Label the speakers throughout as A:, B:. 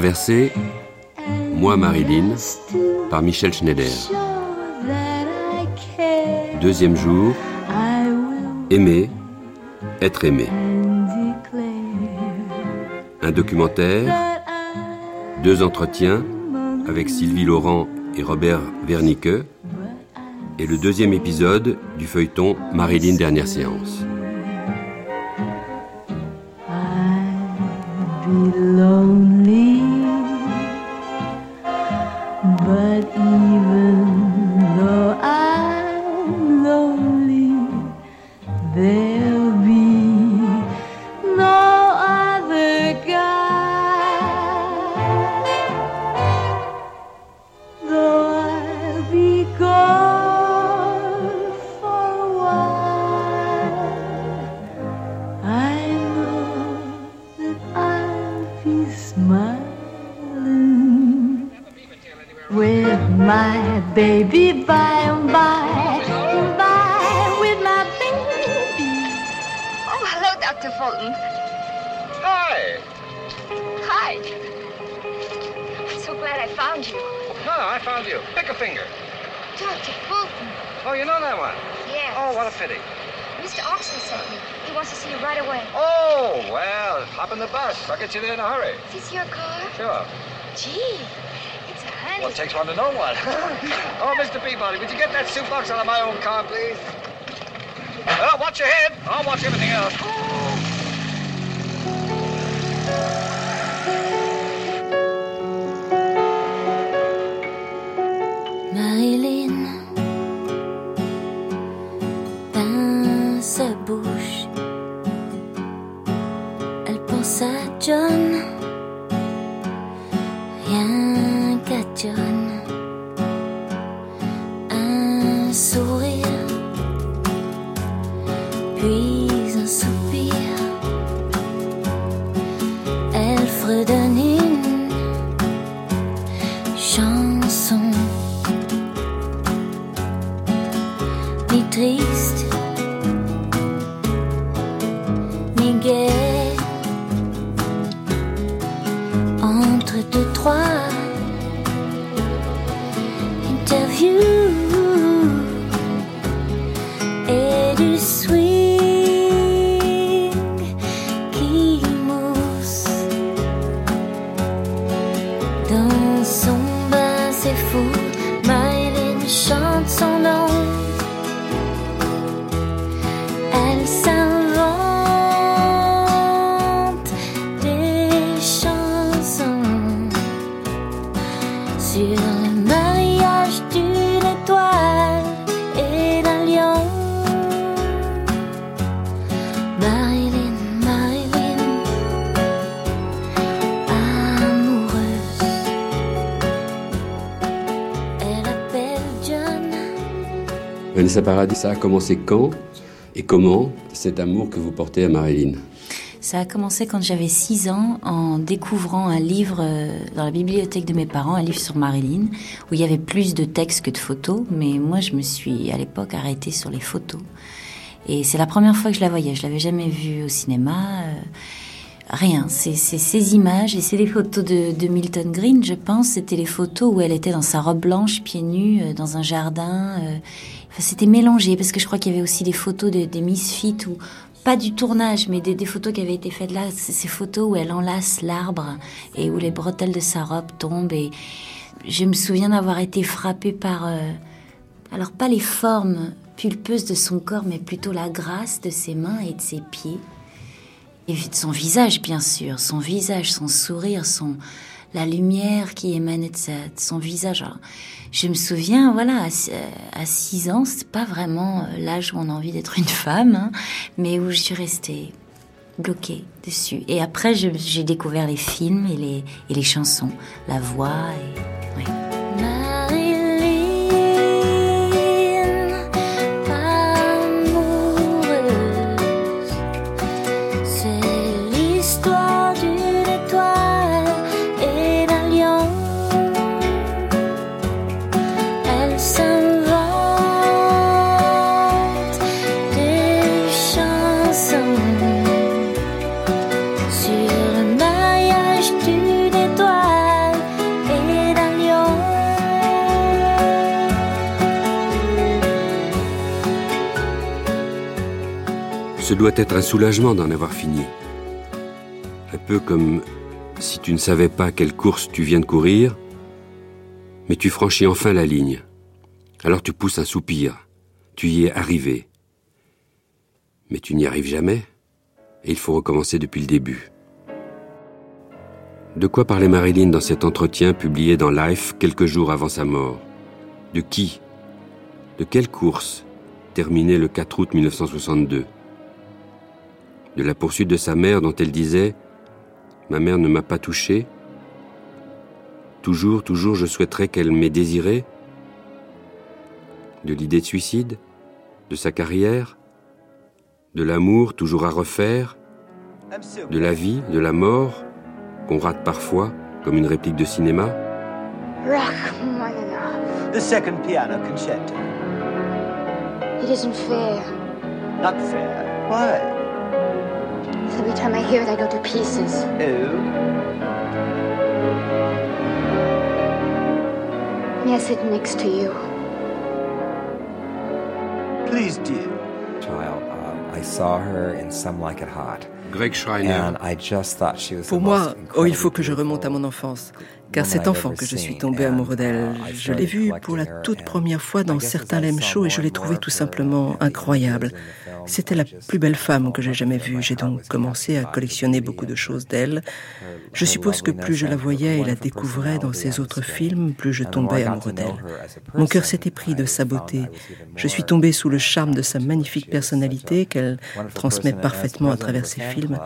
A: traversée, moi Marilyn, par Michel Schneider. Deuxième jour, aimer, être aimé. Un documentaire, deux entretiens avec Sylvie Laurent et Robert Wernicke, et le deuxième épisode du feuilleton Marilyn Dernière Séance.
B: Baby by and by, by with my baby.
C: Oh, hello, Dr. Fulton.
D: Hi.
C: Hi. I'm so glad I found you.
D: No, I found you. Pick a finger.
C: Dr. Fulton.
D: Oh, you know that one?
C: Yes.
D: Oh, what a pity.
C: Mr. Oxley sent me. He wants to see you right away.
D: Oh, well, hop in the bus. I'll get you there in a hurry.
C: Is this your car?
D: Sure.
C: Gee, it's a handy.
D: Well, it takes one to know one. oh, Mr. Peabody, would you get that soup box out of my own car, please? Well, watch your head. I'll watch everything else.
B: Ni
A: Vanessa Paradis, ça a commencé quand et comment cet amour que vous portez à Marilyn?
E: Ça a commencé quand j'avais 6 ans en découvrant un livre euh, dans la bibliothèque de mes parents, un livre sur Marilyn, où il y avait plus de textes que de photos, mais moi je me suis à l'époque arrêtée sur les photos. Et c'est la première fois que je la voyais, je l'avais jamais vue au cinéma. euh, Rien, c'est ces images et c'est les photos de, Milton Green, je pense. C'était les photos où elle était dans sa robe blanche, pieds nus, euh, dans un jardin. C'était mélangé parce que je crois qu'il y avait aussi des photos de, des Misfits où pas du tournage, mais des, photos qui avaient été faites là. Ces photos où elle enlace l'arbre et où les bretelles de sa robe tombent. Et je me souviens d'avoir été frappée par, euh, alors pas les formes pulpeuses de son corps, mais plutôt la grâce de ses mains et de ses pieds. Et de son visage, bien sûr, son visage, son sourire, son la lumière qui émanait de, son visage. Je me souviens, voilà, à 6 ans, c'est pas vraiment euh, l'âge où on a envie d'être une femme, hein, mais où je suis restée bloquée dessus. Et après, j'ai découvert les films et les, et les chansons, la voix. Et.
B: Doit être un soulagement d'en avoir fini. Un peu comme si tu ne savais pas quelle course tu viens de courir, mais tu franchis enfin la ligne. Alors tu pousses un soupir, tu y es arrivé. Mais tu n'y arrives jamais, et il faut recommencer depuis le début. De quoi parlait Marilyn dans cet entretien publié dans Life quelques jours avant sa mort? De qui? De quelle course terminée le 4 août 1962 De la poursuite de sa mère dont elle disait ⁇ Ma mère ne m'a pas touché. Toujours, toujours, je souhaiterais qu'elle m'ait désiré. De l'idée de suicide De sa carrière De l'amour toujours à refaire De la vie, de la mort qu'on rate parfois, comme une réplique de cinéma
F: The second piano concerto.
C: It isn't fair.
F: Not fair. Why?
C: Every time I hear it, I go to pieces.
F: Oh.
C: May I sit next to you?
F: Please do.
G: child, um, I saw her in Some Like It Hot.
B: Greg Schreiner.
G: And I just thought she was the
H: Pour
G: most
H: moi, oh, il faut que je remonte à mon enfance, car cet enfant que je suis tombé
G: and,
H: amoureux d'elle,
G: uh,
H: je l'ai vue pour la toute première fois dans certains lem
G: saw
H: shows et je l'ai trouvée tout
G: her
H: simplement incroyable. C'était la plus belle femme que j'ai jamais vue. J'ai donc commencé à collectionner beaucoup de choses d'elle.
G: her-
H: Je suppose que plus je la voyais et la découvrais dans ses autres films, plus je tombais amoureux d'elle. Mon cœur s'était pris de sa beauté. Je suis tombé sous le charme de sa magnifique personnalité qu'elle transmet parfaitement à travers ses films.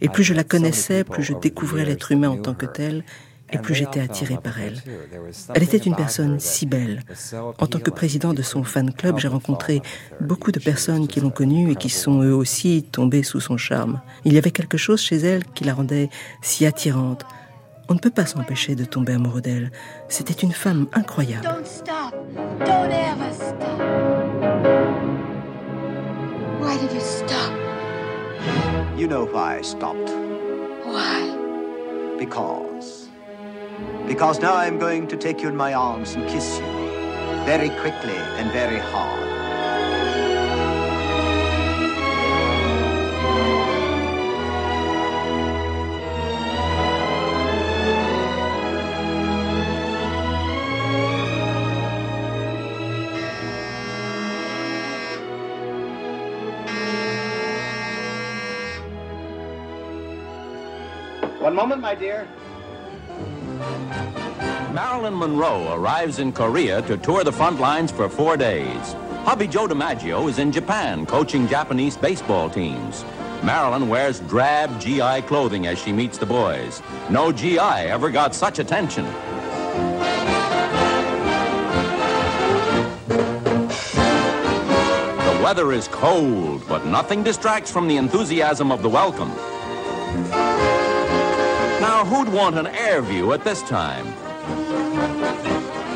H: Et plus je la connaissais, plus je découvrais l'être humain en tant que tel, et
G: and
H: plus j'étais attiré par elle. Elle était une personne
G: her
H: si belle. En tant que président de son fan club, j'ai rencontré beaucoup de personnes qui l'ont connue et qui sont eux aussi tombées sous son charme. Il y avait quelque chose chez elle qui la rendait si attirante. On ne peut pas s'empêcher de tomber amoureux d'elle. C'était une femme incroyable.
C: Don't stop. Don't ever stop. Why did you stop?
F: You know why I stopped.
C: Why?
F: Because. Because now I'm going to take you in my arms and kiss you. Very quickly and very hard.
D: One moment, my dear.
I: Marilyn Monroe arrives in Korea to tour the front lines for four days. Hubby Joe DiMaggio is in Japan coaching Japanese baseball teams. Marilyn wears drab GI clothing as she meets the boys. No GI ever got such attention. The weather is cold, but nothing distracts from the enthusiasm of the welcome. Now, who'd want an air view at this time?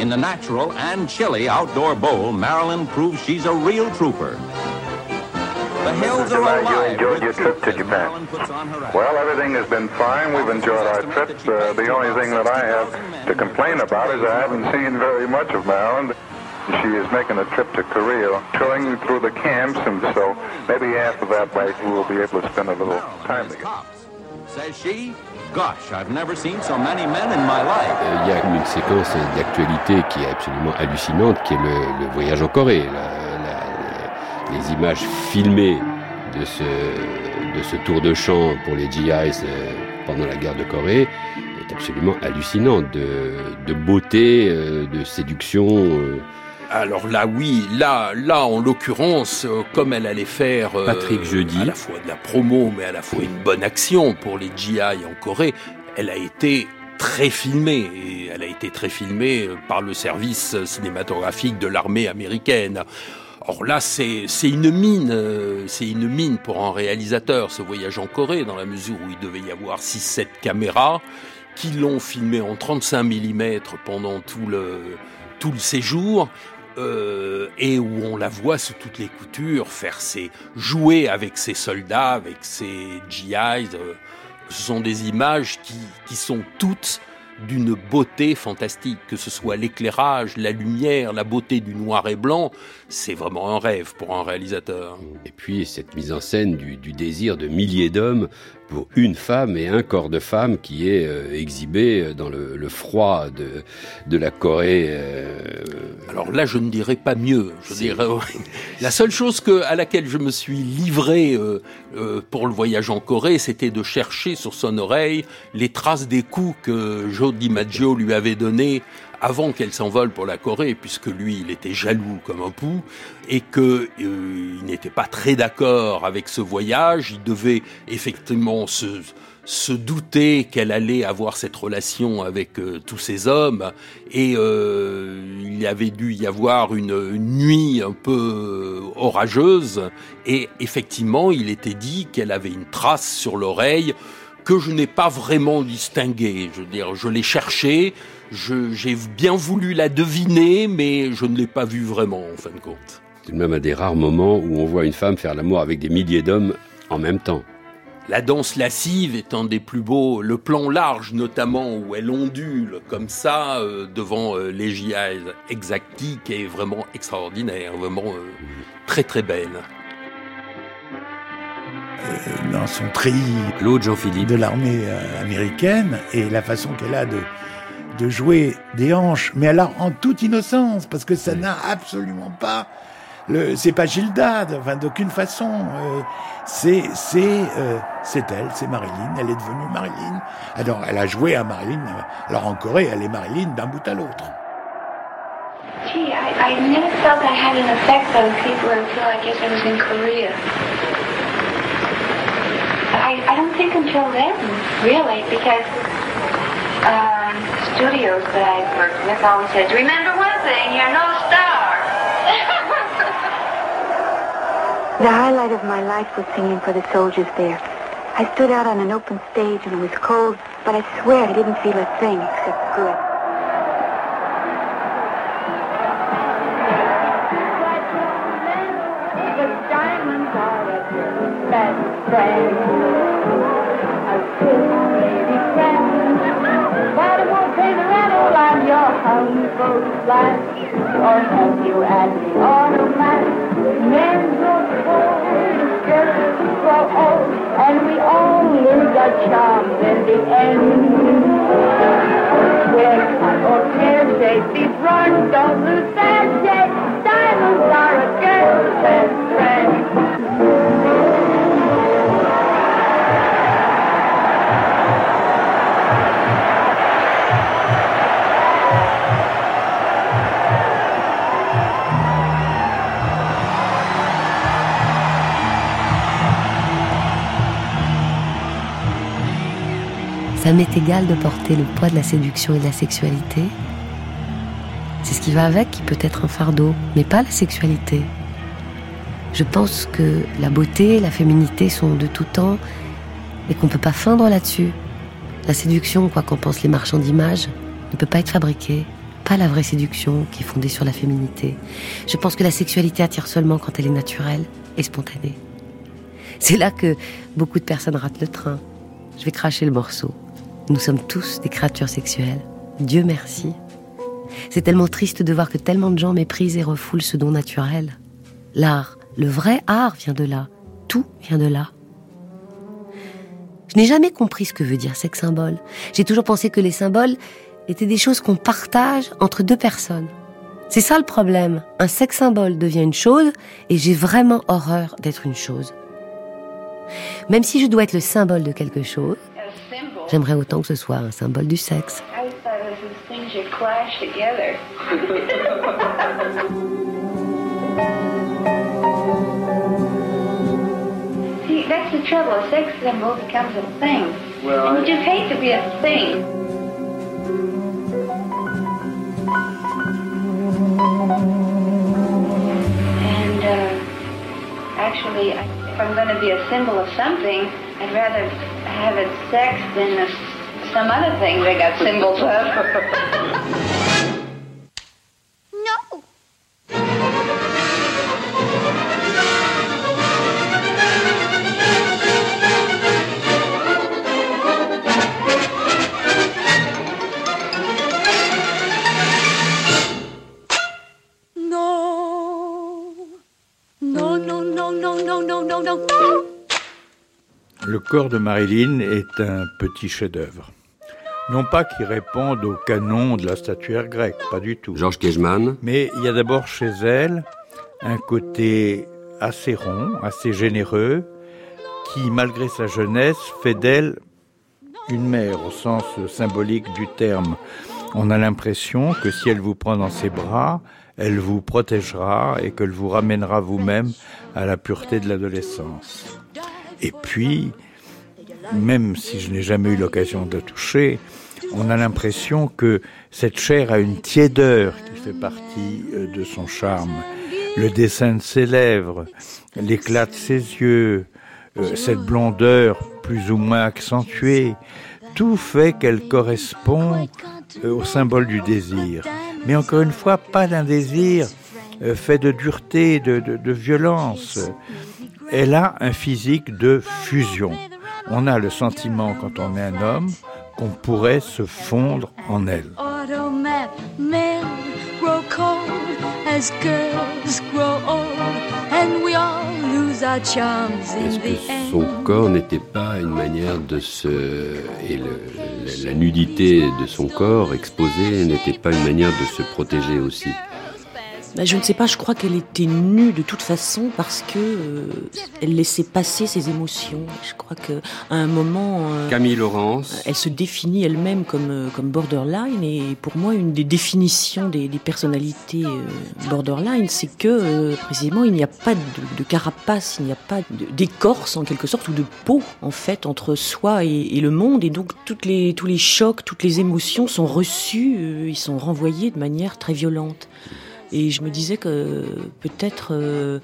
I: In the natural and chilly outdoor bowl, Marilyn proves she's a real trooper. The hills are.
J: Mayor, you
I: alive
J: enjoyed your trip to Japan?
I: Marilyn puts on her act.
J: Well, everything has been fine. We've enjoyed our trip. Uh, the only thing that I have to complain about is I haven't seen very much of Marilyn. She is making a trip to Korea, touring through the camps, and so maybe after that, like, we will be able to spend a little time together.
I: Says she, gosh, I've never seen so many men in my life.
B: Euh, Il y a une séquence d'actualité qui est absolument hallucinante, qui est le, voyage en Corée. Les images filmées de ce, tour de champ pour les GIs euh, pendant la guerre de Corée est absolument hallucinante, de, beauté, euh, de séduction.
K: Alors là, oui, là, là, en l'occurrence, euh, comme elle allait faire euh,
B: Patrick Jeudi.
K: à la fois de la promo, mais à la fois une bonne action pour les GI en Corée, elle a été très filmée et elle a été très filmée euh, par le service cinématographique de l'armée américaine. Or là, c'est c'est une mine, c'est une mine pour un réalisateur ce voyage en Corée, dans la mesure où il devait y avoir 6-7 caméras qui l'ont filmé en 35 mm pendant tout le tout le séjour euh, et où on la voit sous toutes les coutures faire ses jouer avec ses soldats, avec ses GIs. euh, ce sont des images qui, sont toutes d'une beauté fantastique, que ce soit l'éclairage, la lumière, la beauté du noir et blanc, c'est vraiment un rêve pour un réalisateur.
B: Et puis cette mise en scène du désir de milliers d'hommes pour une femme et un corps de femme qui est euh, exhibé dans le, le, froid de, de la Corée. Euh...
K: Alors là, je ne dirais pas mieux. Je dirais la seule chose que à laquelle je me suis livré euh, euh, pour le voyage en Corée, c'était de chercher sur son oreille les traces des coups que Joe DiMaggio lui avait donnés avant qu'elle s'envole pour la Corée, puisque lui, il était jaloux comme un pou, et que euh, il n'était pas très d'accord avec ce voyage. Il devait effectivement se, se douter qu'elle allait avoir cette relation avec euh, tous ces hommes, et euh, il y avait dû y avoir une, une nuit un peu orageuse, et effectivement, il était dit qu'elle avait une trace sur l'oreille que je n'ai pas vraiment distinguée. Je veux dire, je l'ai cherchée, j'ai bien voulu la deviner, mais je ne l'ai pas vue vraiment, en fin de compte.
B: C'est même un des rares moments où on voit une femme faire l'amour avec des milliers d'hommes en même temps.
K: La danse lascive est un des plus beaux, le plan large notamment où elle ondule comme ça euh, devant euh, les GI exactiques est vraiment extraordinaire, vraiment euh, très très belle.
L: Euh, dans son
B: Jean-Philippe
L: de l'armée américaine et la façon qu'elle a de de jouer des hanches, mais alors en toute innocence, parce que ça n'a absolument pas le, c'est pas Gilda, enfin d'aucune façon. Euh, c'est c'est euh, c'est elle, c'est Marilyn. Elle est devenue Marilyn. Alors elle a joué à Marilyn. Alors en Corée, elle est Marilyn d'un bout à l'autre.
M: Gee, I, I never felt I had an effect on people until I guess I was in Korea. I, I don't think until then, really, because um, studios that I've worked with always said, remember one thing, you're no star.
N: The highlight of my life was singing for the soldiers there. I stood out on an open stage and it was cold, but I swear I didn't feel a thing except good.
O: Help you at the
P: m'est égal de porter le poids de la séduction et de la sexualité. C'est ce qui va avec qui peut être un fardeau, mais pas la sexualité. Je pense que la beauté, la féminité sont de tout temps et qu'on ne peut pas feindre là-dessus. La séduction, quoi qu'en pensent les marchands d'images, ne peut pas être fabriquée. Pas la vraie séduction qui est fondée sur la féminité. Je pense que la sexualité attire seulement quand elle est naturelle et spontanée. C'est là que beaucoup de personnes ratent le train. Je vais cracher le morceau. Nous sommes tous des créatures sexuelles. Dieu merci. C'est tellement triste de voir que tellement de gens méprisent et refoulent ce don naturel. L'art, le vrai art vient de là. Tout vient de là. Je n'ai jamais compris ce que veut dire sex symbole. J'ai toujours pensé que les symboles étaient des choses qu'on partage entre deux personnes. C'est ça le problème. Un sex symbole devient une chose et j'ai vraiment horreur d'être une chose. Même si je dois être le symbole de quelque chose, J'aimerais autant que ce soit un symbole du sexe.
M: See, that's the trouble. A sex symbol becomes a thing. Well, and you just hate to be a thing. And uh, actually, if I'm going to be a symbol of something, I'd rather have it sex than some other thing they got symbols of. no,
L: Le corps de Marilyn est un petit chef-d'œuvre. Non pas qu'il réponde au canon de la statuaire grecque, pas du tout.
B: Georges Kejman.
L: Mais il y a d'abord chez elle un côté assez rond, assez généreux, qui, malgré sa jeunesse, fait d'elle une mère au sens symbolique du terme. On a l'impression que si elle vous prend dans ses bras, elle vous protégera et qu'elle vous ramènera vous-même à la pureté de l'adolescence. Et puis, même si je n'ai jamais eu l'occasion de toucher, on a l'impression que cette chair a une tiédeur qui fait partie euh, de son charme. Le dessin de ses lèvres, l'éclat de ses yeux, euh, cette blondeur plus ou moins accentuée, tout fait qu'elle correspond euh, au symbole du désir. Mais encore une fois, pas d'un désir fait de dureté, de, de, de violence. Elle a un physique de fusion. On a le sentiment, quand on est un homme, qu'on pourrait se fondre en elle.
B: Son corps n'était pas une manière de se... et la nudité de son corps exposé n'était pas une manière de se protéger aussi?
Q: Bah, je ne sais pas, je crois qu'elle était nue de toute façon parce que euh, elle laissait passer ses émotions. Je crois que à un moment, euh,
B: Camille Laurence.
Q: elle se définit elle-même comme euh, comme borderline et pour moi une des définitions des, des personnalités euh, borderline, c'est que euh, précisément il n'y a pas de, de carapace, il n'y a pas d'écorce en quelque sorte ou de peau en fait entre soi et, et le monde et donc toutes les tous les chocs, toutes les émotions sont reçues, euh, ils sont renvoyés de manière très violente. Et je me disais que peut-être euh,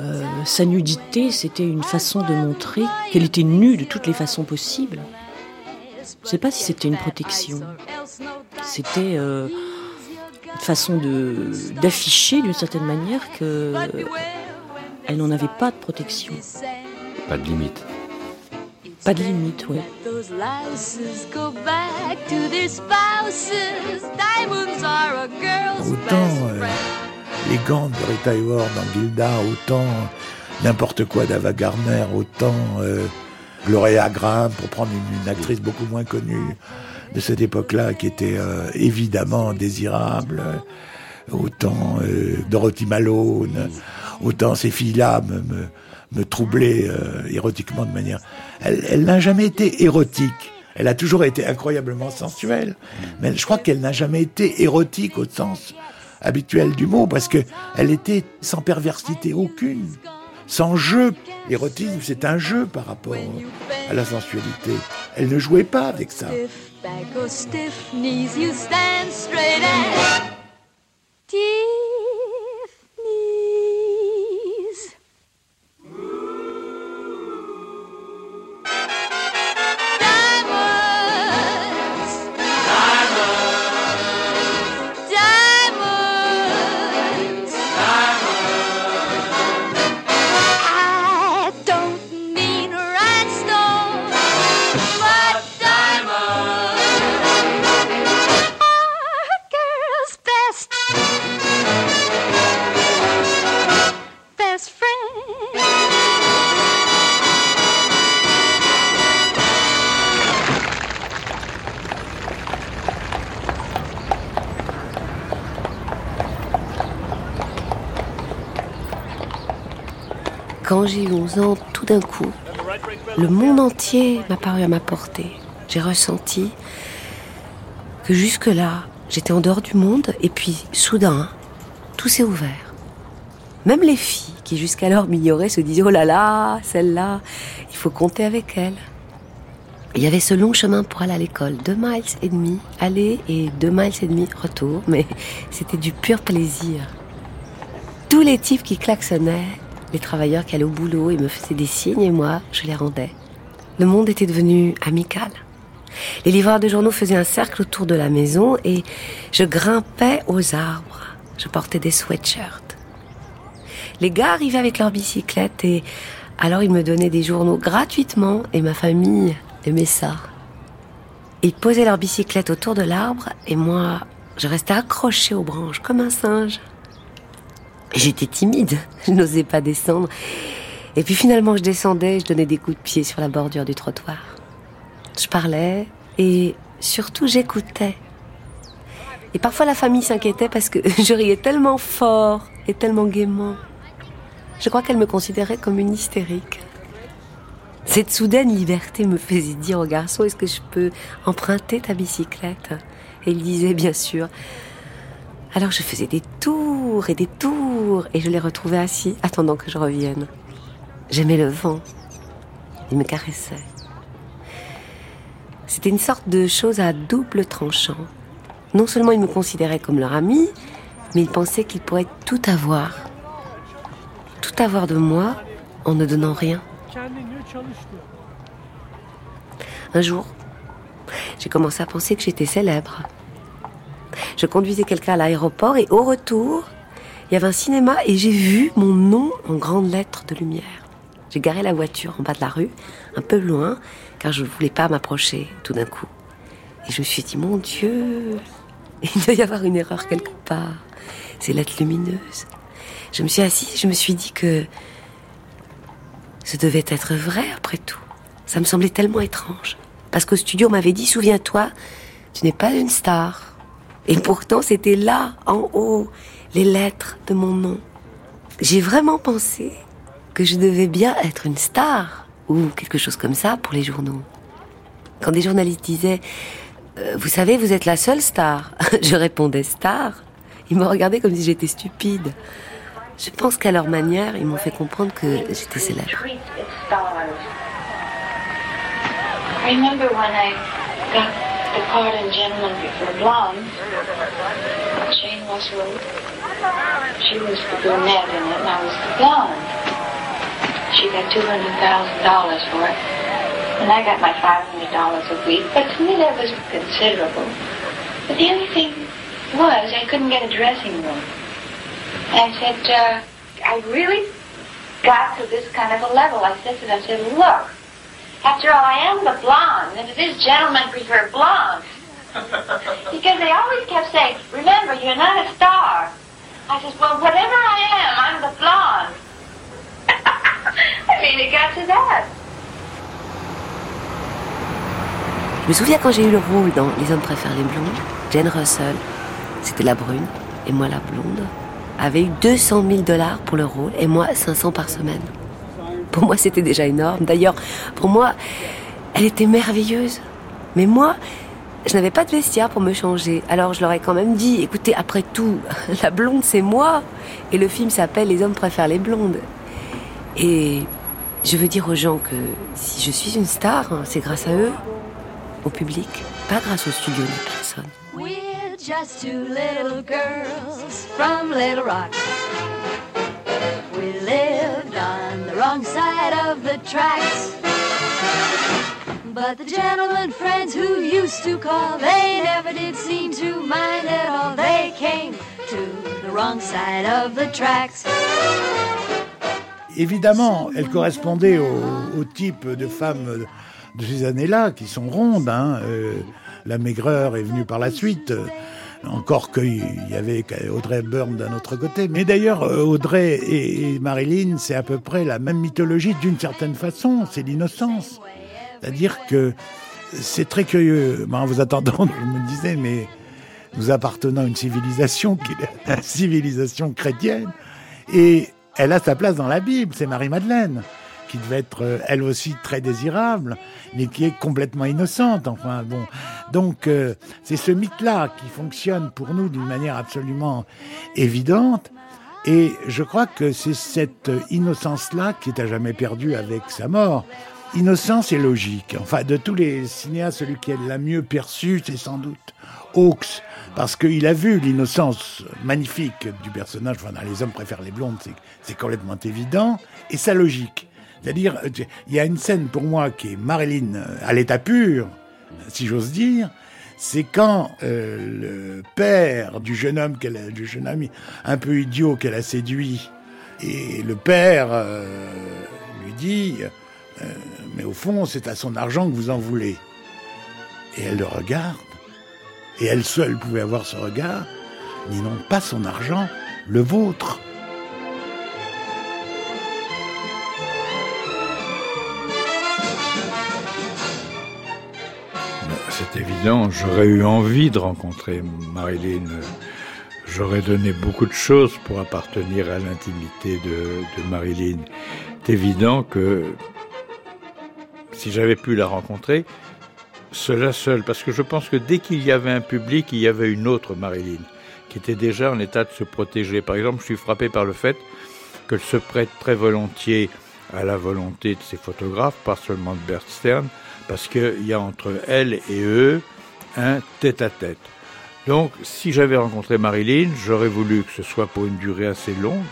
Q: euh, sa nudité, c'était une façon de montrer qu'elle était nue de toutes les façons possibles. Je ne sais pas si c'était une protection. C'était euh, une façon d'afficher d'une certaine manière que elle n'en avait pas de protection,
B: Pas de limite.
Q: Pas de limite, ouais.
O: Those lasses go back to their spouses. Diamonds are a girl's
L: Autant euh, les gants de Rita Hayworth dans Gilda, autant n'importe quoi d'Ava Gardner, autant euh, Gloria Graham, pour prendre une, une actrice beaucoup moins connue de cette époque-là, qui était euh, évidemment désirable, euh, autant euh, Dorothy Malone, autant ces filles-là me, me, me troublaient euh, érotiquement de manière... Elle, elle n'a jamais été érotique. Elle a toujours été incroyablement sensuelle, mais je crois qu'elle n'a jamais été érotique au sens habituel du mot, parce que elle était sans perversité aucune, sans jeu. L'érotisme, c'est un jeu par rapport à la sensualité. Elle ne jouait pas avec ça.
P: D'un coup, le monde entier m'a paru à ma portée. J'ai ressenti que jusque-là, j'étais en dehors du monde et puis soudain, tout s'est ouvert. Même les filles qui jusqu'alors m'ignoraient se disaient Oh là là, celle-là, il faut compter avec elle. Il y avait ce long chemin pour aller à l'école, deux miles et demi aller et deux miles et demi retour, mais c'était du pur plaisir. Tous les types qui klaxonnaient, les travailleurs qui allaient au boulot et me faisaient des signes et moi, je les rendais. Le monde était devenu amical. Les livreurs de journaux faisaient un cercle autour de la maison et je grimpais aux arbres. Je portais des sweatshirts. Les gars arrivaient avec leur bicyclette et alors ils me donnaient des journaux gratuitement et ma famille aimait ça. Ils posaient leur bicyclette autour de l'arbre et moi, je restais accrochée aux branches comme un singe. J'étais timide, je n'osais pas descendre. Et puis finalement, je descendais, je donnais des coups de pied sur la bordure du trottoir. Je parlais et surtout j'écoutais. Et parfois la famille s'inquiétait parce que je riais tellement fort et tellement gaiement. Je crois qu'elle me considérait comme une hystérique. Cette soudaine liberté me faisait dire au garçon Est-ce que je peux emprunter ta bicyclette? Et il disait Bien sûr. Alors je faisais des tours et des tours et je les retrouvais assis attendant que je revienne. J'aimais le vent. Il me caressait. C'était une sorte de chose à double tranchant. Non seulement il me considérait comme leur ami, mais il pensait qu'il pourrait tout avoir. Tout avoir de moi en ne donnant rien. Un jour, j'ai commencé à penser que j'étais célèbre. Je conduisais quelqu'un à l'aéroport et au retour, il y avait un cinéma et j'ai vu mon nom en grandes lettres de lumière. J'ai garé la voiture en bas de la rue, un peu loin, car je ne voulais pas m'approcher tout d'un coup. Et je me suis dit, mon Dieu, il doit y avoir une erreur quelque part. Ces lettres lumineuses. Je me suis assise, je me suis dit que ce devait être vrai après tout. Ça me semblait tellement étrange. Parce qu'au studio, on m'avait dit, souviens-toi, tu n'es pas une star. Et pourtant, c'était là, en haut, les lettres de mon nom. J'ai vraiment pensé que je devais bien être une star, ou quelque chose comme ça pour les journaux. Quand des journalistes disaient, euh, vous savez, vous êtes la seule star, je répondais star. Ils me regardaient comme si j'étais stupide. Je pense qu'à leur manière, ils m'ont fait comprendre que j'étais célèbre.
M: The part in Gentleman Before Blonde, Jane Russell, she was the brunette in it, and I was the blonde. She got $200,000 for it, and I got my $500 a week, but to me that was considerable. But the only thing was I couldn't get a dressing room. And I said, uh, I really got to this kind of a level. I said to them, I said, look, after all, I am the blonde, and this gentlemen prefer blonde. because they always kept saying, remember, you're not a star. I said, well, whatever I am, I'm the blonde. I mean, it got to that.
P: Je me souviens quand j'ai eu le rôle dans Les hommes préfèrent les blondes, Jane Russell, c'était la brune, et moi la blonde, avait eu 200 000 dollars pour le rôle, et moi 500 par semaine. Pour moi, c'était déjà énorme. D'ailleurs, pour moi, elle était merveilleuse. Mais moi, je n'avais pas de vestiaire pour me changer. Alors je leur ai quand même dit, écoutez, après tout, la blonde, c'est moi. Et le film s'appelle Les hommes préfèrent les blondes. Et je veux dire aux gens que si je suis une star, hein, c'est grâce à eux, au public, pas grâce au studio ni personne.
A: We're just two little girls from Little Rock. We lived on the wrong side of the tracks. But the gentlemen friends who used to call, they never did seem to mind at all. They came to the wrong side of the tracks.
L: Évidemment, elle correspondait au, type de femmes de ces années-là, qui sont rondes. Hein. Euh, la maigreur est venue par la suite. Encore qu'il y avait Audrey Hepburn d'un autre côté. Mais d'ailleurs, euh, Audrey et, Marilyn, c'est à peu près la même mythologie d'une certaine façon. C'est l'innocence. C'est-à-dire que c'est très curieux. En vous attendant, je me disais, mais nous appartenons à une civilisation qui est la civilisation chrétienne. Et elle a sa place dans la Bible, c'est Marie-Madeleine, qui devait être euh, elle aussi très désirable, mais qui est complètement innocente. Enfin bon, donc euh, c'est ce mythe-là qui fonctionne pour nous d'une manière absolument évidente. Et je crois que c'est cette innocence-là qui est à jamais perdue avec sa mort. Innocence et logique. Enfin, de tous les cinéastes, celui qui l'a mieux perçu, c'est sans doute Hawks, parce qu'il a vu l'innocence magnifique du personnage. Enfin, Les hommes préfèrent les blondes, c'est complètement évident, et sa logique. C'est-à-dire, il y a une scène pour moi qui est Marilyn euh, à l'état pur, si j'ose dire. C'est quand euh, le père du jeune homme, qu'elle a- du jeune homme un peu idiot qu'elle a séduit, et le père euh, lui dit, mais au fond, c'est à son argent que vous en voulez. Et elle le regarde, et elle seule pouvait avoir ce regard, mais non pas son argent, le vôtre.
R: C'est évident, j'aurais eu envie de rencontrer Marilyn. J'aurais donné beaucoup de choses pour appartenir à l'intimité de, Marilyn. C'est évident que si j'avais pu la rencontrer, cela seul, parce que je pense que dès qu'il y avait un public, il y avait une autre Marilyn, qui était déjà en état de se protéger. Par exemple, je suis frappé par le fait qu'elle se prête très volontiers à la volonté de ses photographes, pas seulement de Bert Stern, parce qu'il y a entre elle et eux un tête-à-tête. Donc, si j'avais rencontré Marilyn, j'aurais voulu que ce soit pour une durée assez longue,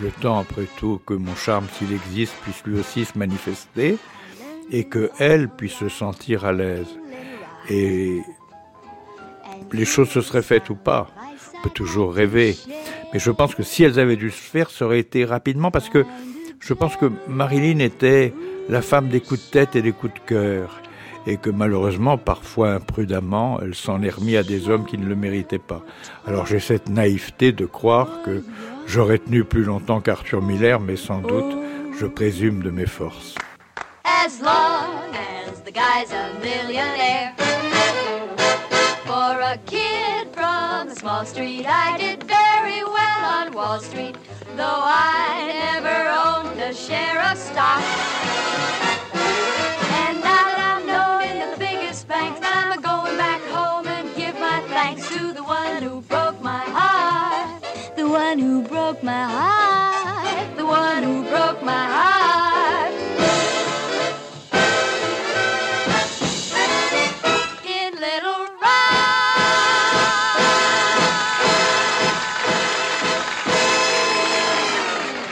R: le temps après tout que mon charme, s'il existe, puisse lui aussi se manifester, et que elle puisse se sentir à l'aise. Et les choses se seraient faites ou pas. On peut toujours rêver. Mais je pense que si elles avaient dû se faire, ça aurait été rapidement parce que je pense que Marilyn était la femme des coups de tête et des coups de cœur. Et que malheureusement, parfois imprudemment, elle s'en est remis à des hommes qui ne le méritaient pas. Alors j'ai cette naïveté de croire que j'aurais tenu plus longtemps qu'Arthur Miller, mais sans doute, je présume de mes forces.
A: as long as the guy's a millionaire. For a kid from a small street, I did very Wall Street, though I never owned a share of stock. And now that I'm known in the biggest banks, I'm a going back home and give my thanks to the one who broke my heart. The one who broke my heart. The one who broke my heart.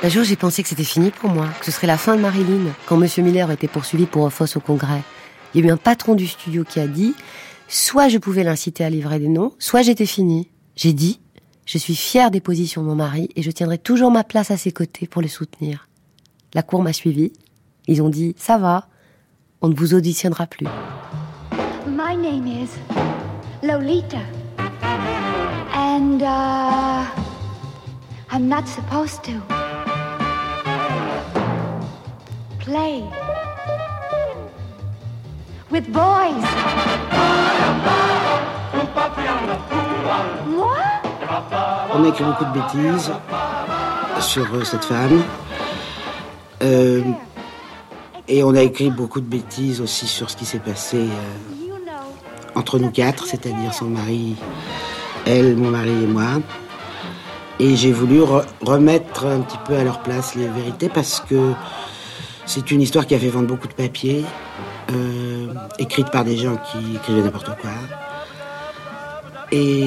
P: Un jour, j'ai pensé que c'était fini pour moi, que ce serait la fin de Marilyn, quand Monsieur Miller était poursuivi pour offense au Congrès. Il y a eu un patron du studio qui a dit, soit je pouvais l'inciter à livrer des noms, soit j'étais fini. J'ai dit, je suis fière des positions de mon mari et je tiendrai toujours ma place à ses côtés pour le soutenir. La cour m'a suivi. Ils ont dit, ça va, on ne vous auditionnera plus.
C: My name is Lolita. And, uh, I'm not supposed to
S: On a écrit beaucoup de bêtises sur euh, cette femme. Euh, et on a écrit beaucoup de bêtises aussi sur ce qui s'est passé euh, entre nous quatre, c'est-à-dire son mari, elle, mon mari et moi. Et j'ai voulu re- remettre un petit peu à leur place les vérités parce que c'est une histoire qui a fait vendre beaucoup de papiers, euh, écrite par des gens qui écrivaient n'importe quoi. Et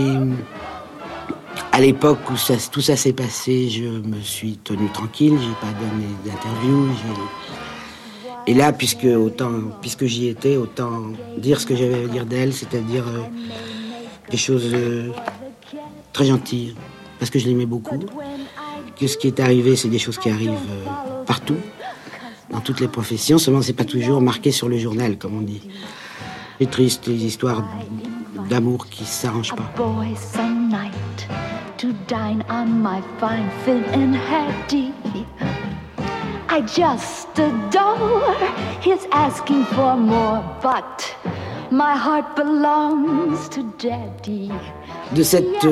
S: à l'époque où tout ça s'est passé, je me suis tenu tranquille, j'ai pas donné d'interview. Et là, puisque autant, puisque j'y étais, autant dire ce que j'avais à dire d'elle, c'est-à-dire euh, des choses euh, très gentilles, parce que je l'aimais beaucoup. Que ce qui est arrivé, c'est des choses qui arrivent euh, partout, dans toutes les professions. Seulement, c'est pas toujours marqué sur le journal, comme on dit. C'est triste, les histoires d'amour qui s'arrangent pas.
T: boy some night to dine on my fine Finn and Hattie. I just adore his asking for more, but my heart belongs to Daddy.
S: de cette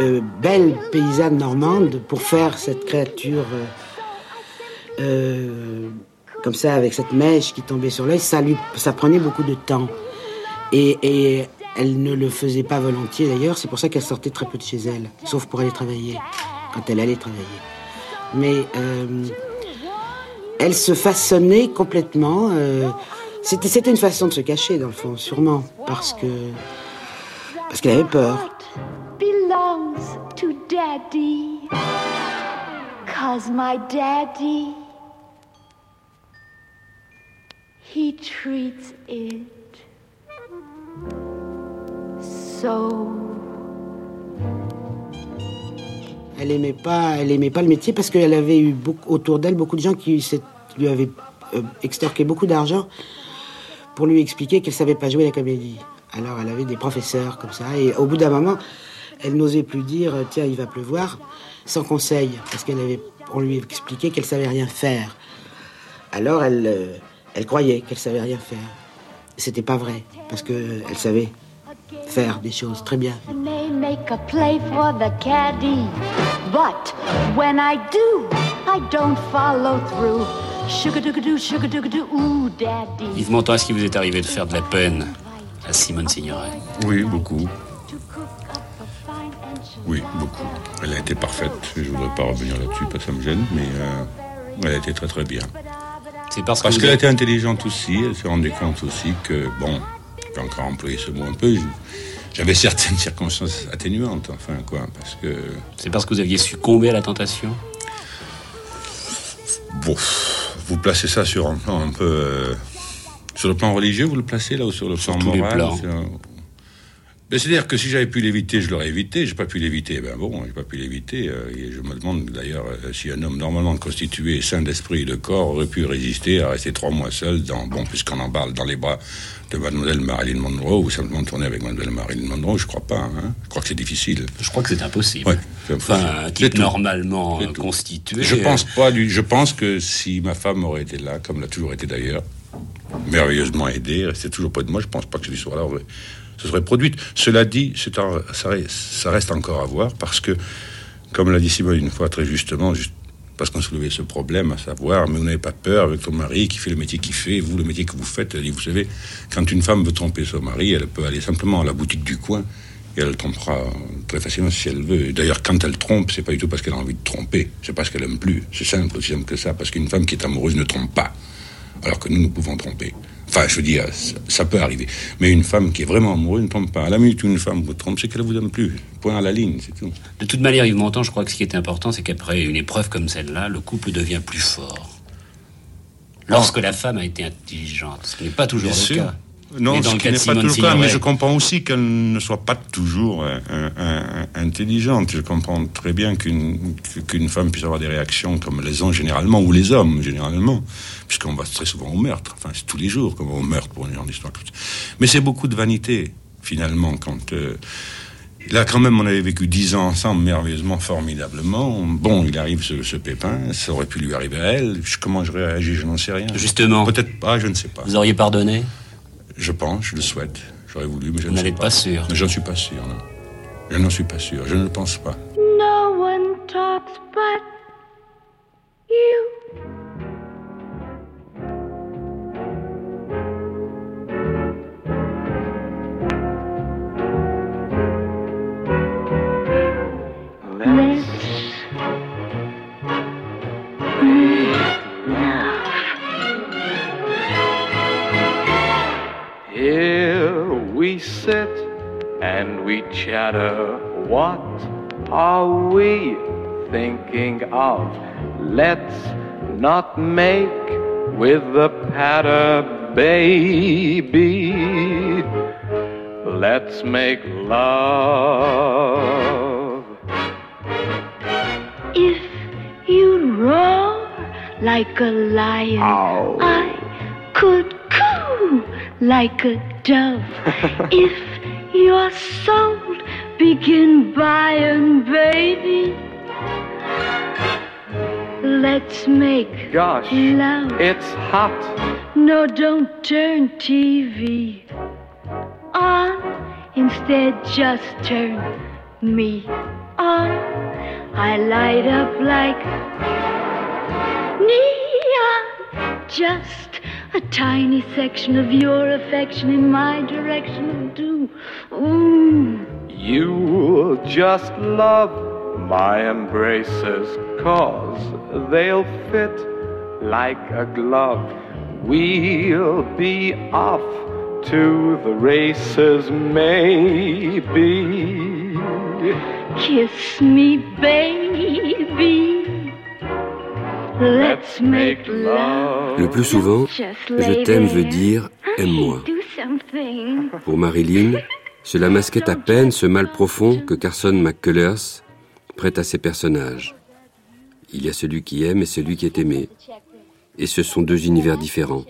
S: euh, belle paysanne normande pour faire cette créature euh, euh, comme ça avec cette mèche qui tombait sur l'œil, ça lui, ça prenait beaucoup de temps et, elle ne le faisait pas volontiers d'ailleurs. C'est pour ça qu'elle sortait très peu de chez elle, sauf pour aller travailler quand elle allait travailler. Mais euh, elle se façonnait complètement. euh, c'était, c'était une façon de se cacher dans le fond, sûrement parce que parce qu'elle avait peur.
T: Belongs to Daddy. Cause my daddy, he treats it so.
S: Elle aimait pas, elle aimait pas le métier parce qu'elle avait eu autour d'elle beaucoup de gens qui lui avaient euh, extorqué beaucoup d'argent pour lui expliquer qu'elle savait pas jouer la comédie. Alors elle avait des professeurs comme ça et au bout d'un moment, elle n'osait plus dire euh, tiens il va pleuvoir sans conseil parce qu'elle avait on lui expliquait qu'elle savait rien faire. Alors elle, euh, elle croyait qu'elle savait rien faire c'était pas vrai, parce qu'elle savait faire des choses très bien.
A: may make a play for the caddy. But when I do, I don't follow through. Sugar-doo-doo, sugar-doo-doo, ooh, daddy.
U: Yves Montand, est-ce qu'il vous est arrivé de faire de la peine à Simone Signoret?
V: Oui, beaucoup. Oui, beaucoup. Elle a été parfaite. Je ne voudrais pas revenir là-dessus parce que ça me gêne, mais euh, elle a été très très bien.
U: C'est parce,
V: Parce
U: que
V: qu'elle était intelligente aussi, elle s'est rendue compte aussi que, bon, j'ai encore employé ce mot un peu, j'avais certaines circonstances atténuantes, enfin quoi, parce que...
U: C'est parce que vous aviez succombé à la tentation
V: Bon, vous placez ça sur un plan un peu... euh, sur le plan religieux, vous le placez là, ou sur le plan
U: tous les
V: moral sur- C'est-à-dire que si j'avais pu l'éviter, je l'aurais évité. J'ai pas pu l'éviter. Ben bon, j'ai pas pu l'éviter. euh, et je me demande d'ailleurs euh, si un homme normalement constitué, sain d'esprit et de corps, aurait pu résister à rester trois mois seul dans, bon, puisqu'on en parle, dans les bras de Mademoiselle Marilyn Monroe, ou simplement tourner avec Mademoiselle Marilyn Monroe. Je crois pas. Hein. Je crois que c'est difficile.
U: Je crois que c'est impossible.
V: Ouais, c'est
U: Enfin,
V: impossible.
U: un type normalement euh, constitué.
V: Je pense pas du. Je pense que si ma femme aurait été là, comme l'a toujours été d'ailleurs, merveilleusement aidée, restait toujours près de moi, je pense pas que histoire-là aurait- se serait produite. Cela dit, ça, reste, encore à voir parce que, comme l'a dit Simone une fois très justement, juste parce qu'on soulevait ce problème, à savoir, mais vous n'avez pas peur avec ton mari qui fait le métier qu'il fait, vous le métier que vous faites. Elle dit, vous savez, quand une femme veut tromper son mari, elle peut aller simplement à la boutique du coin et elle le trompera très facilement si elle veut. D'ailleurs, quand elle trompe, c'est pas du tout parce qu'elle a envie de tromper, c'est parce qu'elle aime plus. C'est simple, aussi simple que ça, parce qu'une femme qui est amoureuse ne trompe pas, alors que nous, nous pouvons tromper. Enfin, je veux dire, ça, ça peut arriver. Mais une femme qui est vraiment amoureuse ne trompe pas. À la minute où une femme vous trompe, c'est qu'elle vous aime plus. Point à la ligne, c'est tout.
U: De toute manière, Yves Montand, je crois que ce qui est important, c'est qu'après une épreuve comme celle-là, le couple devient plus fort. Lorsque la femme a été intelligente, ce qui n'est pas toujours
V: Bien
U: le
V: sûr.
U: cas.
V: Non, ce qui n'est pas toujours le cas, mais je comprends aussi qu'elle ne soit pas toujours euh, un- un- intelligente. Je comprends très bien qu'une qu'une femme puisse avoir des réactions comme les ont généralement, ou les hommes généralement, puisqu'on va très souvent au meurtre. Enfin, c'est tous les jours qu'on va au meurtre pour une genre d'histoire. Mais c'est beaucoup de vanité, finalement, quand... euh, Là, quand même, on avait vécu dix ans ensemble, merveilleusement, formidablement. Bon, il arrive ce, ce pépin, ça aurait pu lui arriver à elle. Comment je réagis, je n'en sais rien.
U: Justement.
V: Peut-être pas, je ne sais pas.
U: Vous auriez pardonné?
V: Je pense, je le souhaite. J'aurais voulu, mais je
U: Vous
V: ne sais
U: n'êtes pas sûr.
V: Mais J'en suis pas sûr, non. Je n'en suis pas sûr, je ne le pense pas.
A: No one talks but you.
W: We sit and we chatter. What are we thinking of? Let's not make with the patter, baby. Let's make love.
A: If you roar like a lion, I could coo like a dove. if your soul begin buying, baby, let's make
W: Gosh,
A: love.
W: it's hot.
A: No, don't turn TV on. Instead, just turn me on. I light up like neon. Just a tiny section of your affection in my direction will do. Ooh.
W: You'll just love my embraces, cause they'll fit like a glove. We'll be off to the races, maybe.
A: Kiss me, baby. Let's make love.
B: Le plus souvent, je t'aime veut dire aime-moi. Pour Marilyn, cela masquait à peine ce mal profond que Carson McCullers prête à ses personnages. Il y a celui qui aime et celui qui est aimé. Et ce sont deux univers différents.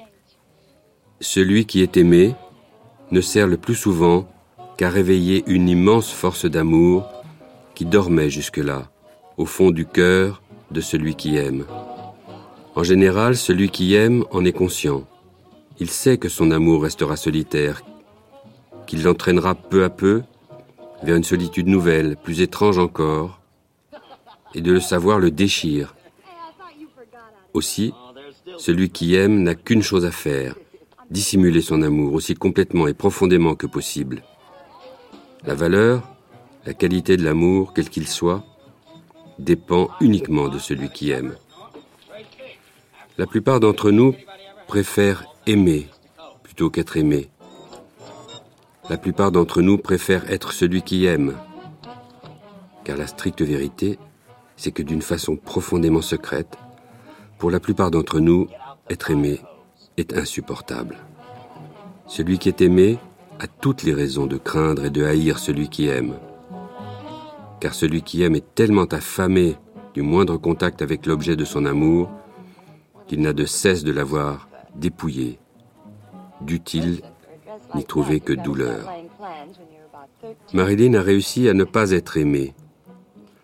B: Celui qui est aimé ne sert le plus souvent qu'à réveiller une immense force d'amour qui dormait jusque-là, au fond du cœur de celui qui aime. En général, celui qui aime en est conscient. Il sait que son amour restera solitaire, qu'il l'entraînera peu à peu vers une solitude nouvelle, plus étrange encore, et de le savoir le déchire. Aussi, celui qui aime n'a qu'une chose à faire, dissimuler son amour aussi complètement et profondément que possible. La valeur, la qualité de l'amour, quel qu'il soit, dépend uniquement de celui qui aime. La plupart d'entre nous préfèrent aimer plutôt qu'être aimé. La plupart d'entre nous préfèrent être celui qui aime. Car la stricte vérité, c'est que d'une façon profondément secrète, pour la plupart d'entre nous, être aimé est insupportable. Celui qui est aimé a toutes les raisons de craindre et de haïr celui qui aime. Car celui qui aime est tellement affamé du moindre contact avec l'objet de son amour qu'il n'a de cesse de l'avoir dépouillé, d'utile n'y trouver que douleur. Marilyn a réussi à ne pas être aimée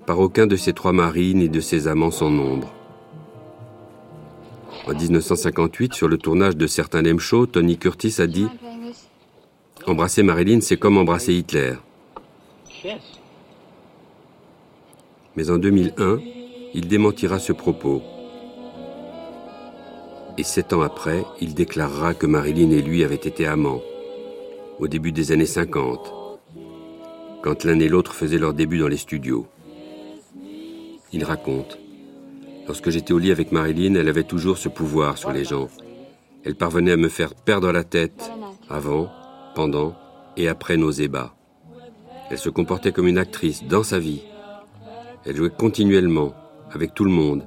B: par aucun de ses trois maris ni de ses amants sans nombre. En 1958, sur le tournage de certains Lem Show, Tony Curtis a dit Embrasser Marilyn, c'est comme embrasser Hitler. Mais en 2001, il démentira ce propos. Et sept ans après, il déclarera que Marilyn et lui avaient été amants, au début des années 50, quand l'un et l'autre faisaient leur début dans les studios. Il raconte Lorsque j'étais au lit avec Marilyn, elle avait toujours ce pouvoir sur les gens. Elle parvenait à me faire perdre la tête avant, pendant et après nos ébats. Elle se comportait comme une actrice dans sa vie. Elle jouait continuellement, avec tout le monde.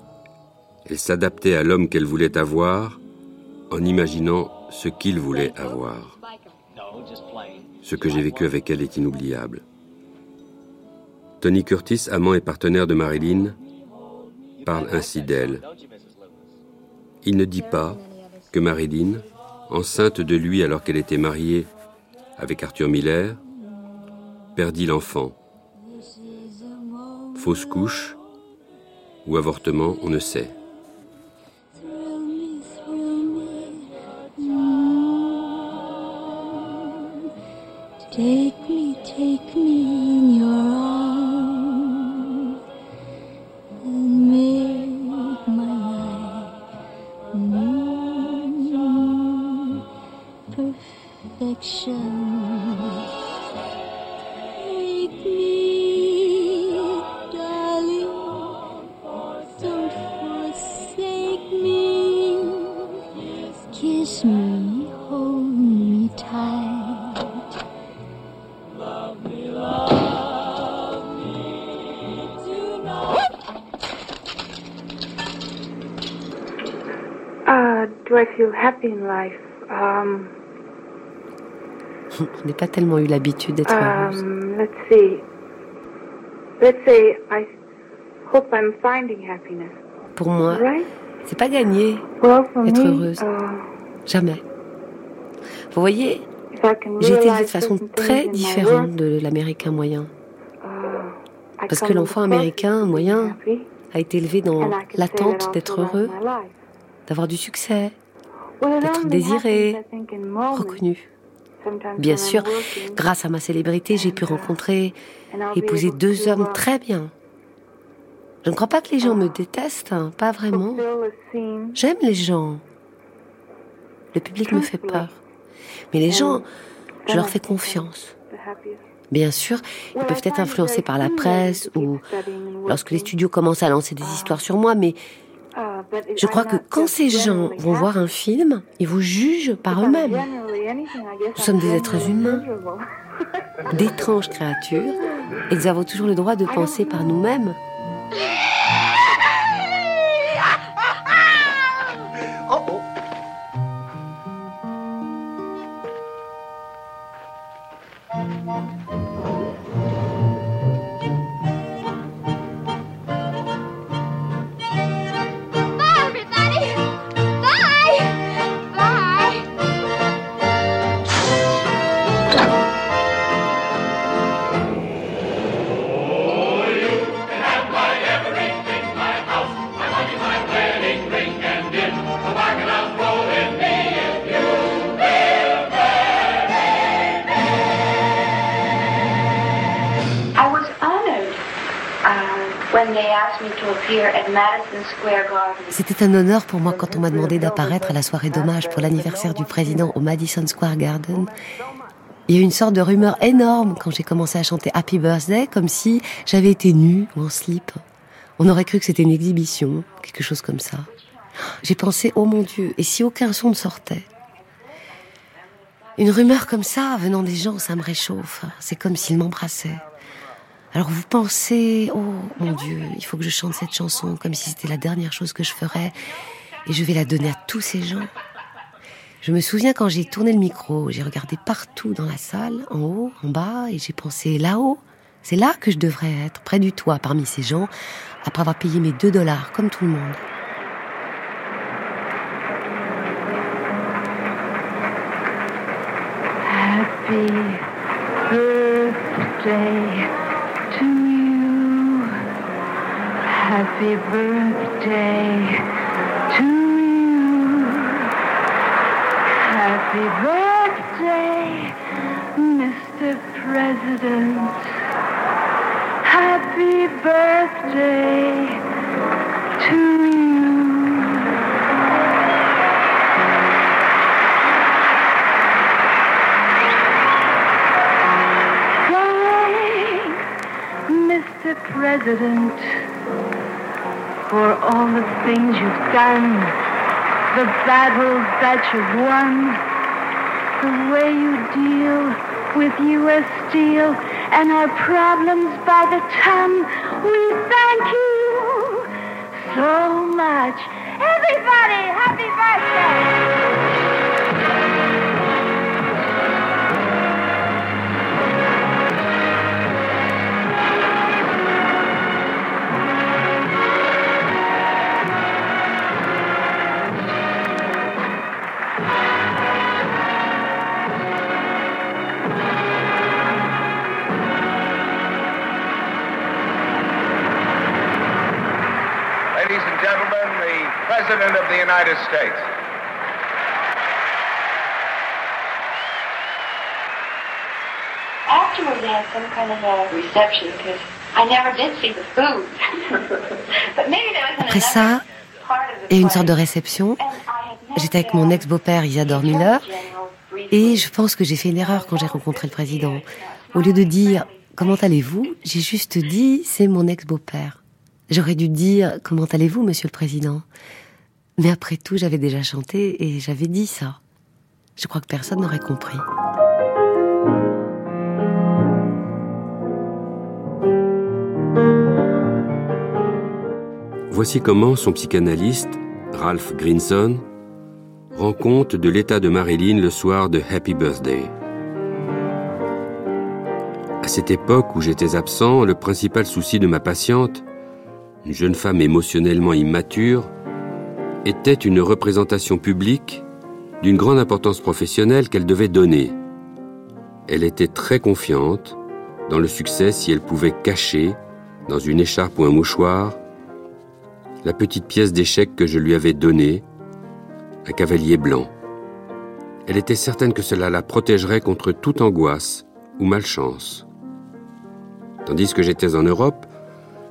B: Elle s'adaptait à l'homme qu'elle voulait avoir en imaginant ce qu'il voulait avoir. Ce que j'ai vécu avec elle est inoubliable. Tony Curtis, amant et partenaire de Marilyn, parle ainsi d'elle. Il ne dit pas que Marilyn, enceinte de lui alors qu'elle était mariée avec Arthur Miller, perdit l'enfant. Fausse couche ou avortement, on ne sait.
A: Take
N: do I feel happy in life? Um,
P: Je n'ai pas tellement eu l'habitude d'être heureuse.
N: um, let's see. Let's say I hope I'm finding happiness.
P: Pour moi,
N: Right?
P: c'est pas gagné
N: Well, for
P: être
N: me,
P: heureuse.
N: uh,
P: Jamais. Vous voyez, j'ai été élevée de façon très différente de l'américain moyen.
N: I
P: Parce que l'enfant américain moyen a été élevé dans l'attente d'être heureux. D'avoir du succès, d'être désiré, reconnu. Bien sûr, grâce à ma célébrité, j'ai pu rencontrer,
N: I'll be
P: épouser deux hommes
N: uh,
P: très bien. Je ne crois pas que les gens me détestent, hein, pas vraiment. J'aime les gens. Le public me fait peur. Mais les gens, je leur fais confiance. Bien sûr, ils peuvent être influencés par la presse ou lorsque les studios commencent à lancer des histoires sur moi, mais
N: Uh,
P: je crois que quand ces gens vont voir un film, ils vous jugent par eux-mêmes. Nous sommes des êtres humains, d'étranges créatures, et nous avons toujours le droit de penser par nous-mêmes. C'était un honneur pour moi quand on m'a demandé d'apparaître à la soirée d'hommage pour l'anniversaire du président au Madison Square Garden. Il y a eu une sorte de rumeur énorme quand j'ai commencé à chanter Happy Birthday, comme si j'avais été nue ou en slip. On aurait cru que c'était une exhibition, quelque chose comme ça. J'ai pensé, oh mon Dieu, et si aucun son ne sortait? Une rumeur comme ça, venant des gens, ça me réchauffe. C'est comme s'ils m'embrassaient. Alors vous pensez, oh mon Dieu, il faut que je chante cette chanson comme si c'était la dernière chose que je ferais, et je vais la donner à tous ces gens. Je me souviens quand j'ai tourné le micro, j'ai regardé partout dans la salle, en haut, en bas, et j'ai pensé là-haut, c'est là que je devrais être, près du toit, parmi ces gens, après avoir payé mes deux dollars, comme tout le monde.
A: Happy birthday Happy birthday to you. Happy birthday, Mr. President. Happy birthday to you. President things you've done, the battles that you've won, the way you deal with U.S. Steel and our problems by the ton. We thank you so much. Everybody, happy birthday!
W: President of the United States.
N: Afterward, they had some kind of a reception because I never did see the food. but maybe that was
P: Après ça, il y a eu une sorte de réception. J'étais avec mon ex-beau-père Isadore Miller. Et je pense que j'ai fait une erreur quand j'ai rencontré le président. Au lieu de dire comment allez-vous, j'ai juste dit c'est mon ex-beau-père. J'aurais dû dire comment allez-vous, monsieur le président? Mais après tout, j'avais déjà chanté et j'avais dit ça. Je crois que personne n'aurait compris.
B: Voici comment son psychanalyste, Ralph Grinson, rend compte de l'état de Marilyn le soir de Happy Birthday. À cette époque où j'étais absent, le principal souci de ma patiente, une jeune femme émotionnellement immature, était une représentation publique d'une grande importance professionnelle qu'elle devait donner. Elle était très confiante dans le succès si elle pouvait cacher, dans une écharpe ou un mouchoir, la petite pièce d'échec que je lui avais donnée, un cavalier blanc. Elle était certaine que cela la protégerait contre toute angoisse ou malchance. Tandis que j'étais en Europe,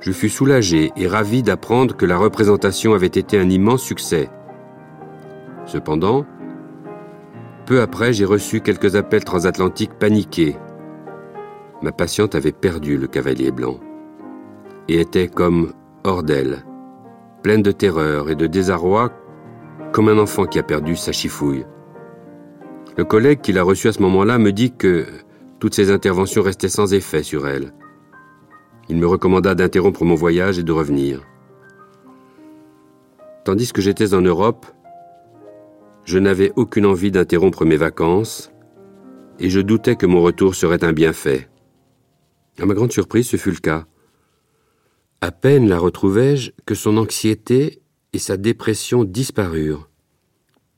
B: je fus soulagé et ravi d'apprendre que la représentation avait été un immense succès. Cependant, peu après, j'ai reçu quelques appels transatlantiques paniqués. Ma patiente avait perdu le cavalier blanc et était comme hors d'elle, pleine de terreur et de désarroi, comme un enfant qui a perdu sa chifouille. Le collègue qui l'a reçu à ce moment-là me dit que toutes ces interventions restaient sans effet sur elle. Il me recommanda d'interrompre mon voyage et de revenir. Tandis que j'étais en Europe, je n'avais aucune envie d'interrompre mes vacances et je doutais que mon retour serait un bienfait. À ma grande surprise, ce fut le cas. À peine la retrouvai-je que son anxiété et sa dépression disparurent.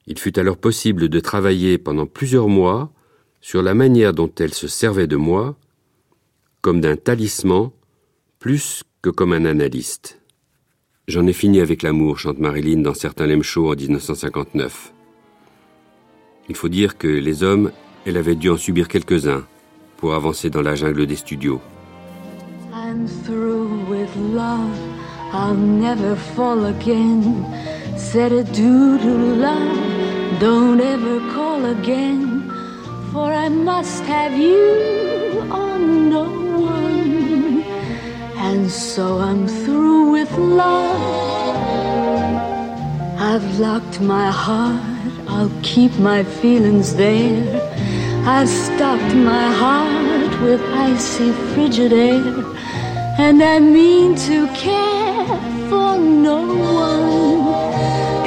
B: Il fut alors possible de travailler pendant plusieurs mois sur la manière dont elle se servait de moi, comme d'un talisman, plus que comme un analyste. J'en ai fini avec l'amour, chante Marilyn dans certains Lem Show en 1959. Il faut dire que les hommes, elle avait dû en subir quelques-uns pour avancer dans la jungle des studios.
A: I'm through with love. I'll never fall again. Said adieu to love, don't ever call again, for I must have you on no. And so I'm through with love. I've locked my heart, I'll keep my feelings there. I've stopped my heart with icy frigid air, and I mean to care for no one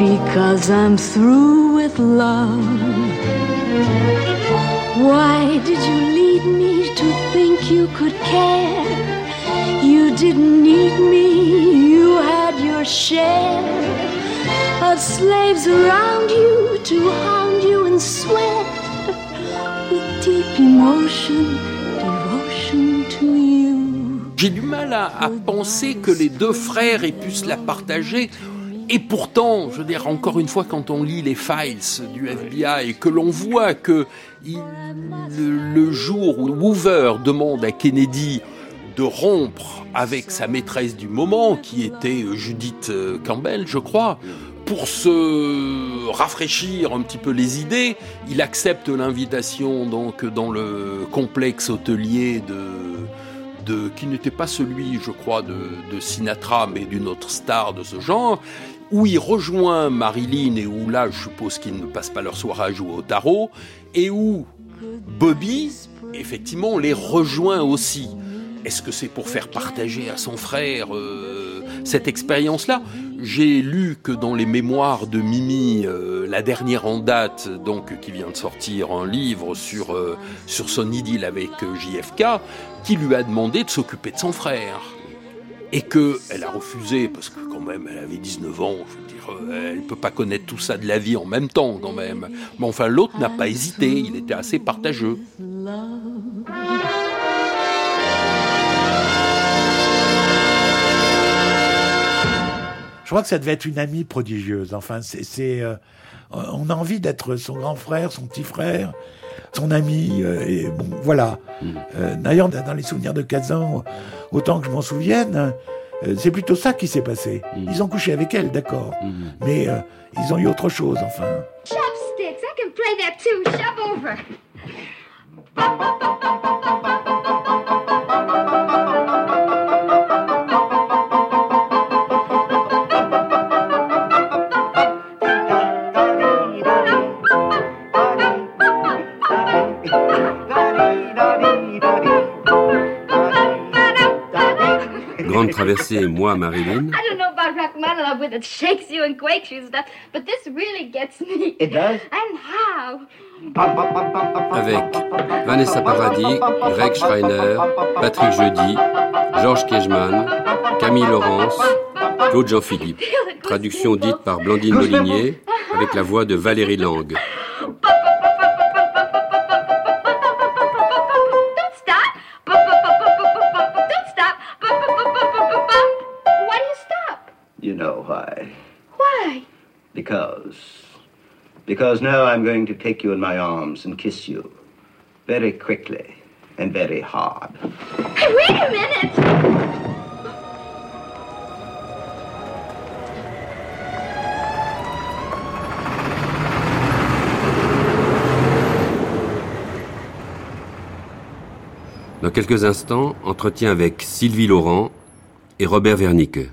A: because I'm through with love. Why did you lead me to think you could care? You didn't need me, you had your share of slaves around you to hound you and sweat with deep emotion, devotion to you.
K: J'ai du mal à, à penser que les deux frères aient pu se la partager. Et pourtant, je veux dire, encore une fois, quand on lit les files du FBI et que l'on voit que il- le, le jour où Hoover demande à Kennedy de rompre avec sa maîtresse du moment, qui était euh, Judith euh, Campbell, je crois, pour se rafraîchir un petit peu les idées, il accepte l'invitation donc dans le complexe hôtelier de qui n'était pas celui, je crois, de, de Sinatra, mais d'une autre star de ce genre, où il rejoint Marilyn et où là, je suppose qu'ils ne passent pas leur soirée à jouer au tarot, et où Bobby, effectivement, les rejoint aussi. Est-ce que c'est pour faire partager à son frère euh, cette expérience-là? J'ai lu que dans les mémoires de Mimi, euh, la dernière en date, donc qui vient de sortir un livre sur euh, sur son idylle avec JFK, qui lui a demandé de s'occuper de son frère et que elle a refusé parce que quand même elle avait 19 ans. Je veux dire, elle peut pas connaître tout ça de la vie en même temps quand même. Mais enfin, l'autre n'a pas hésité. Il était assez partageux.
L: Je crois que ça devait être une amie prodigieuse. Enfin, c'est, c'est, euh, on a envie d'être son grand frère, son petit frère, son ami. euh, et bon, voilà. Euh, d'ailleurs, dans les souvenirs de Kazan, autant que je m'en souvienne, euh, c'est plutôt ça qui s'est passé. Ils ont couché avec elle, d'accord, mais euh, ils ont eu autre chose, enfin.
C: Chopsticks, I can play that too. Shove over.
B: Grande traversée, moi, Marilyn.
C: I don't know about Rachmaninoff with it shakes you and quakes you and stuff, but this really gets me.
F: It does?
C: And how?
B: avec Vanessa Paradis, Greg Schreiner, Patrick Jeudi, Georges Kejman, Camille Laurence, Claude Jean-Philippe. Traduction dite par Blandine Molinier avec la voix de Valérie Lang.
F: Why?
C: Why?
F: Because. Because now I'm going to take you in my arms and kiss you. Very quickly and very hard.
C: Hey, wait a minute.
B: Dans quelques instants, entretien avec Sylvie Laurent et Robert Wernicke.